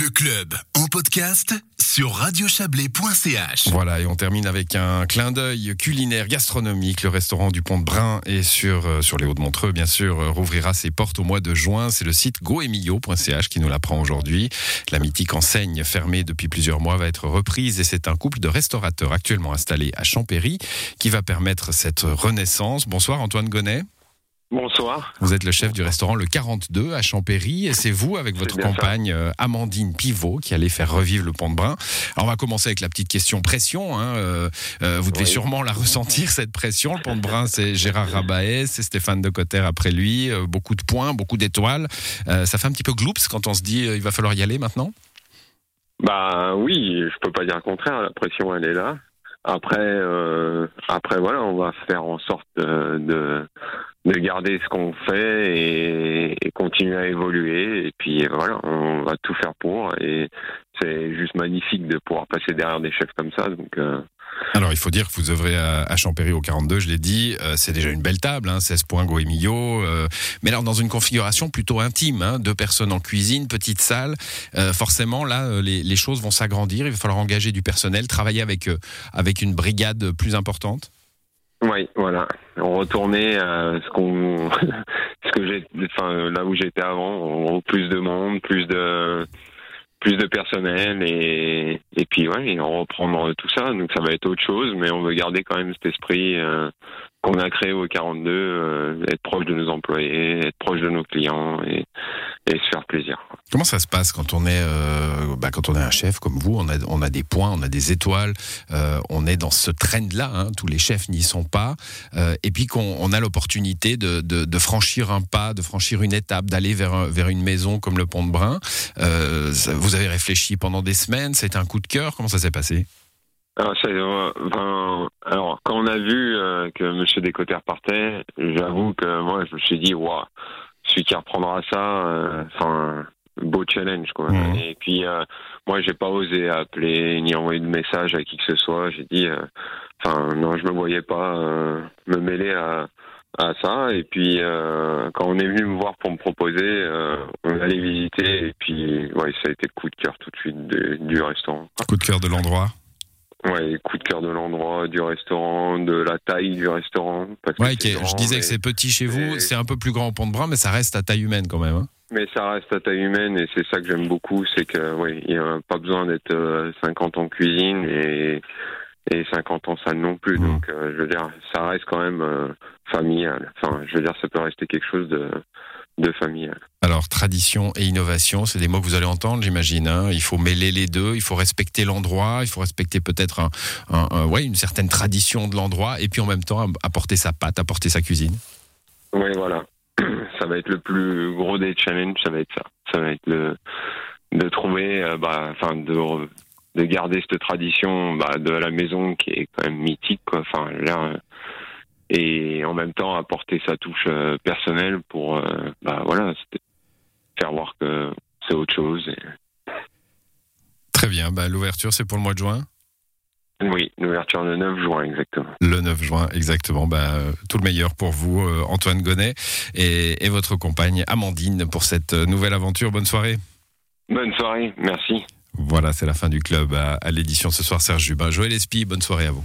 Le club en podcast sur radiochablais.ch. Voilà, et on termine avec un clin d'œil culinaire gastronomique. Le restaurant du Pont de Brun est sur, euh, sur les Hauts-de-Montreux, bien sûr, euh, rouvrira ses portes au mois de juin. C'est le site goemillo.ch qui nous l'apprend aujourd'hui. La mythique enseigne fermée depuis plusieurs mois va être reprise et c'est un couple de restaurateurs actuellement installés à Champéry qui va permettre cette renaissance. Bonsoir Antoine Gonnet. Bonsoir. Vous êtes le chef du restaurant Le 42 à Champéry et c'est vous, avec votre ça. compagne euh, Amandine Pivot, qui allez faire revivre le Pont de Brun. Alors on va commencer avec la petite question pression. hein. Euh, euh, vous devez Oui. sûrement la ressentir, cette pression. Le Pont de Brun, c'est Gérard Rabaet, c'est Stéphane Decotter après lui. euh, beaucoup de points, beaucoup d'étoiles. Ça fait un petit peu gloops quand on se dit il va falloir y aller maintenant? Bah oui, je peux pas dire le contraire. La pression, elle est là. Après, après voilà, on va faire en sorte de, de, de garder ce qu'on fait et, continuer à évoluer. Et puis voilà, on va tout faire pour. Et c'est juste magnifique de pouvoir passer derrière des chefs comme ça. Donc euh, Alors, il faut dire que vous œuvrez à, Champéry au 42, je l'ai dit. euh, c'est déjà une belle table, hein, 16 points Goemillo. euh, mais alors, dans une configuration plutôt intime, hein, deux personnes en cuisine, petite salle. forcément, là, les, les choses vont s'agrandir. Il va falloir engager du personnel, travailler avec, avec une brigade plus importante. Oui, voilà. On retournait à ce qu'on, ce que j'ai, enfin là où j'étais avant, plus de monde, plus de, plus de personnel et et puis ouais, et on reprendre tout ça. Donc ça va être autre chose, mais on veut garder quand même cet esprit euh, qu'on a créé au 42, euh, être proche de nos employés, être proche de nos clients et, et se faire plaisir. Comment ça se passe quand on est, euh, bah, quand on est un chef comme vous on a, on a des points, on a des étoiles, euh, on est dans ce trend-là. hein, tous les chefs n'y sont pas. euh, et puis qu'on on a l'opportunité de, de, de franchir un pas, de franchir une étape, d'aller vers, un- vers une maison comme le Pont de Brun. Vous avez réfléchi pendant des semaines, été un coup de cœur. Comment ça s'est passé? Alors, euh, enfin, alors, quand on a vu euh, que Monsieur Descoter partait, j'avoue que moi, je me suis dit, waouh, celui qui reprendra ça, euh, enfin, beau challenge, quoi. Mhm. Et puis, euh, moi, j'ai pas osé appeler ni envoyer de message à qui que ce soit. J'ai dit, euh, enfin, non, je me voyais pas me mêler à à ça et puis euh, quand on est venu me voir pour me proposer euh, on allait visiter et puis ouais ça a été le coup de cœur tout de suite de- du restaurant Coup de cœur de l'endroit. Ouais, coup de cœur de l'endroit, du restaurant, de la taille du restaurant. Parce Ouais, grand, je disais mais- que c'est petit chez vous, c'est un peu plus grand au Pont de Brun, mais ça reste à taille humaine quand même. hein. Mais ça reste à taille humaine et c'est ça que j'aime beaucoup, c'est que oui, il y a pas besoin d'être euh, 50 ans en cuisine et et 50 ans salle non plus. Mhm. Donc euh, je veux dire, ça reste quand même euh, familial. Enfin, je veux dire, ça peut rester quelque chose de de familial. Alors, tradition et innovation, c'est des mots que vous allez entendre, j'imagine. hein. Il faut mêler les deux, il faut respecter l'endroit, il faut respecter peut-être un, un- un- ouais, une certaine tradition de l'endroit, et puis en même temps apporter sa patte, apporter sa cuisine. Oui, voilà. Ça va être le plus gros des challenges, ça va être ça. Ça va être le, de trouver, euh, bah, enfin, de, garder cette tradition bah, de la maison qui est quand même mythique, quoi. Enfin, là, et en même temps apporter sa touche euh, personnelle pour, euh, bah, voilà, faire voir que c'est autre chose. Et, Très bien, bah, l'ouverture c'est pour le mois de juin? Oui, l'ouverture le 9 juin, exactement. Le 9 juin, exactement. Bah, tout le meilleur pour vous, euh, Antoine Gonnet, et, et votre compagne Amandine pour cette nouvelle aventure. Bonne soirée. Bonne soirée, merci. Voilà, c'est la fin du club à, à l'édition ce soir, Serge Jubin. Joël Espy, bonne soirée à vous.